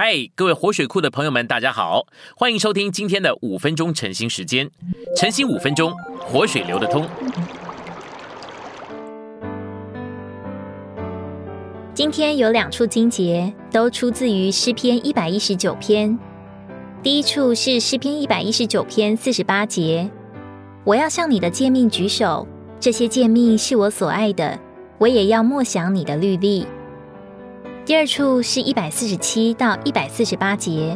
嗨，各位活水库的朋友们，大家好，欢迎收听今天的五分钟晨兴时间。晨兴五分钟，活水流得通。今天有两处经节，都出自于诗篇一百一十九篇。第一处是诗篇一百一十九篇四十八节：“我要向你的诫命举手，这些诫命是我所爱的，我也要默想你的律例。”第二处是一百四十七到一百四十八节，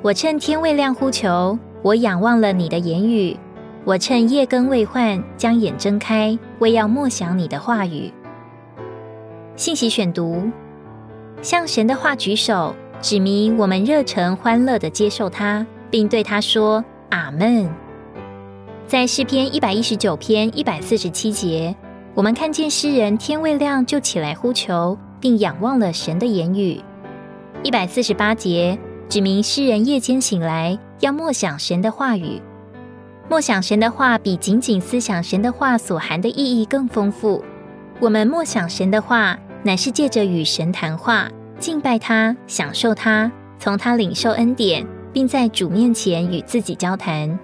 我趁天未亮呼求，我仰望了你的言语；我趁夜更未换，将眼睁开，为要默想你的话语。信息选读：向神的话举手，指明我们热诚欢乐的接受它，并对他说阿门。在诗篇一百一十九篇一百四十七节，我们看见诗人天未亮就起来呼求。并仰望了神的言语。一百四十八节指明诗人夜间醒来要默想神的话语。默想神的话比仅仅思想神的话所含的意义更丰富。我们默想神的话，乃是借着与神谈话、敬拜他、享受他、从他领受恩典，并在主面前与自己交谈。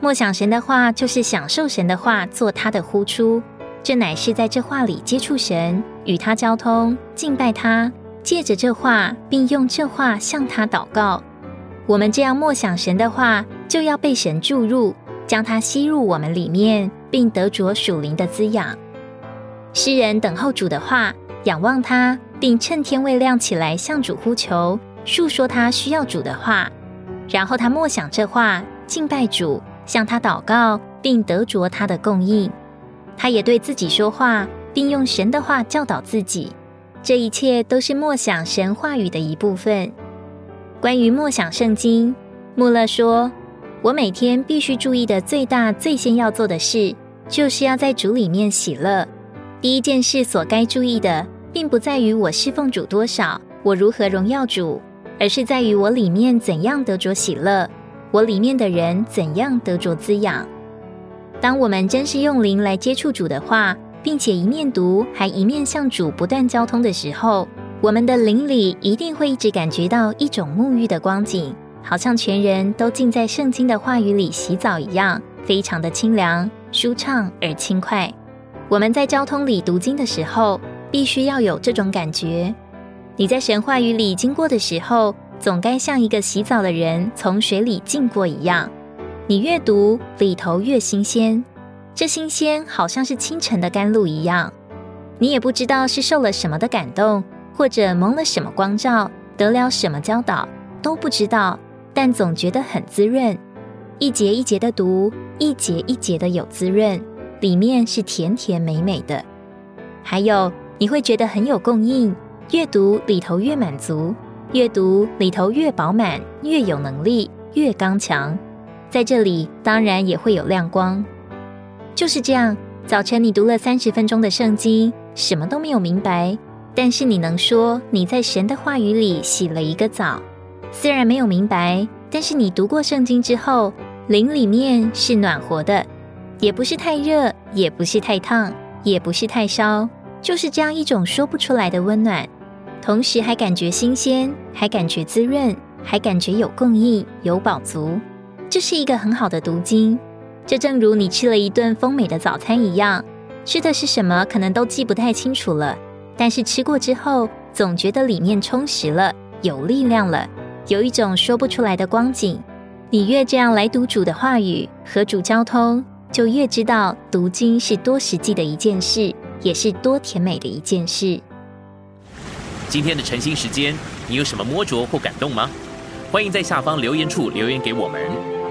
默想神的话，就是享受神的话，做他的呼出。这乃是在这话里接触神，与他交通，敬拜他，借着这话，并用这话向他祷告。我们这样默想神的话，就要被神注入，将它吸入我们里面，并得着属灵的滋养。诗人等候主的话，仰望他，并趁天未亮起来向主呼求，述说他需要主的话。然后他默想这话，敬拜主，向他祷告，并得着他的供应。他也对自己说话，并用神的话教导自己。这一切都是默想神话语的一部分。关于默想圣经，穆勒说：“我每天必须注意的最大、最先要做的事，就是要在主里面喜乐。第一件事所该注意的，并不在于我侍奉主多少，我如何荣耀主，而是在于我里面怎样得着喜乐，我里面的人怎样得着滋养。”当我们真是用灵来接触主的话，并且一面读，还一面向主不断交通的时候，我们的灵里一定会一直感觉到一种沐浴的光景，好像全人都浸在圣经的话语里洗澡一样，非常的清凉、舒畅而轻快。我们在交通里读经的时候，必须要有这种感觉。你在神话语里经过的时候，总该像一个洗澡的人从水里浸过一样。你越读里头越新鲜，这新鲜好像是清晨的甘露一样。你也不知道是受了什么的感动，或者蒙了什么光照，得了什么教导，都不知道。但总觉得很滋润，一节一节的读，一节一节的有滋润，里面是甜甜美美的。还有你会觉得很有供应，越读里头越满足，越读里头越饱满，越有能力，越刚强。在这里当然也会有亮光，就是这样。早晨你读了三十分钟的圣经，什么都没有明白，但是你能说你在神的话语里洗了一个澡。虽然没有明白，但是你读过圣经之后，灵里面是暖和的，也不是太热，也不是太烫，也不是太烧，就是这样一种说不出来的温暖，同时还感觉新鲜，还感觉滋润，还感觉有供应，有饱足。这是一个很好的读经，这正如你吃了一顿丰美的早餐一样，吃的是什么可能都记不太清楚了，但是吃过之后，总觉得里面充实了，有力量了，有一种说不出来的光景。你越这样来读主的话语和主交通，就越知道读经是多实际的一件事，也是多甜美的一件事。今天的晨兴时间，你有什么摸着或感动吗？欢迎在下方留言处留言给我们。